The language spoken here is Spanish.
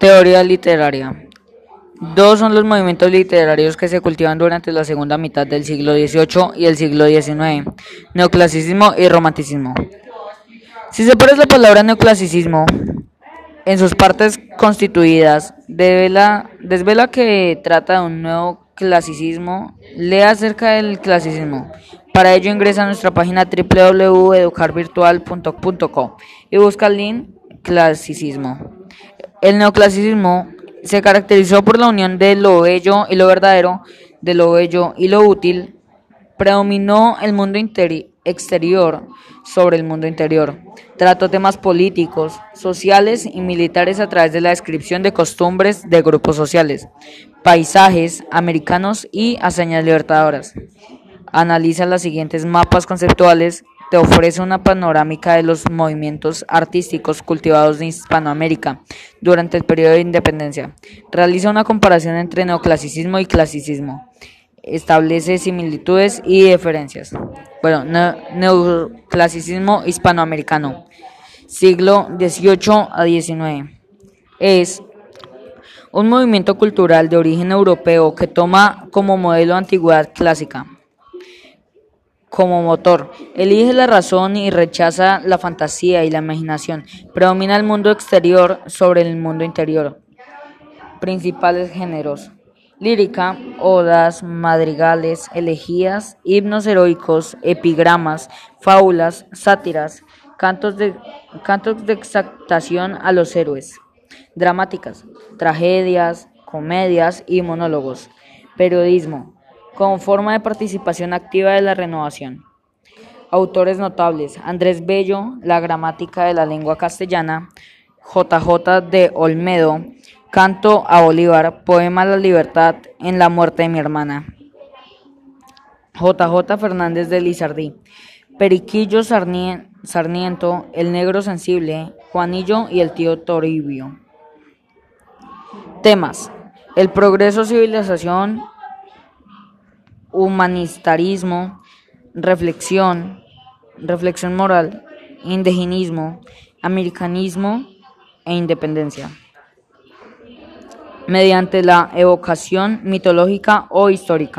Teoría literaria. Dos son los movimientos literarios que se cultivan durante la segunda mitad del siglo XVIII y el siglo XIX, neoclasicismo y romanticismo. Si se separas la palabra neoclasicismo en sus partes constituidas, desvela que trata de un nuevo clasicismo, lea acerca del clasicismo. Para ello ingresa a nuestra página www.educarvirtual.co y busca el link clasicismo. El neoclasicismo se caracterizó por la unión de lo bello y lo verdadero, de lo bello y lo útil. Predominó el mundo exterior sobre el mundo interior. Trató temas políticos, sociales y militares a través de la descripción de costumbres de grupos sociales, paisajes americanos y hazañas libertadoras. Analiza los siguientes mapas conceptuales te ofrece una panorámica de los movimientos artísticos cultivados en Hispanoamérica durante el periodo de independencia. Realiza una comparación entre neoclasicismo y clasicismo. Establece similitudes y diferencias. Bueno, neoclasicismo hispanoamericano, siglo XVIII a XIX. Es un movimiento cultural de origen europeo que toma como modelo antigüedad clásica como motor. Elige la razón y rechaza la fantasía y la imaginación. Predomina el mundo exterior sobre el mundo interior. Principales géneros. Lírica, odas, madrigales, elegías, himnos heroicos, epigramas, fábulas, sátiras, cantos de, cantos de exaltación a los héroes. Dramáticas, tragedias, comedias y monólogos. Periodismo, como forma de participación activa de la renovación. Autores notables: Andrés Bello, La gramática de la lengua castellana, JJ de Olmedo, Canto a Bolívar, Poema a la libertad en la muerte de mi hermana. JJ Fernández de Lizardí, Periquillo Sarniento, El negro sensible, Juanillo y el tío Toribio. Temas: El progreso, civilización, humanitarismo, reflexión, reflexión moral, indigenismo, americanismo e independencia. Mediante la evocación mitológica o histórica.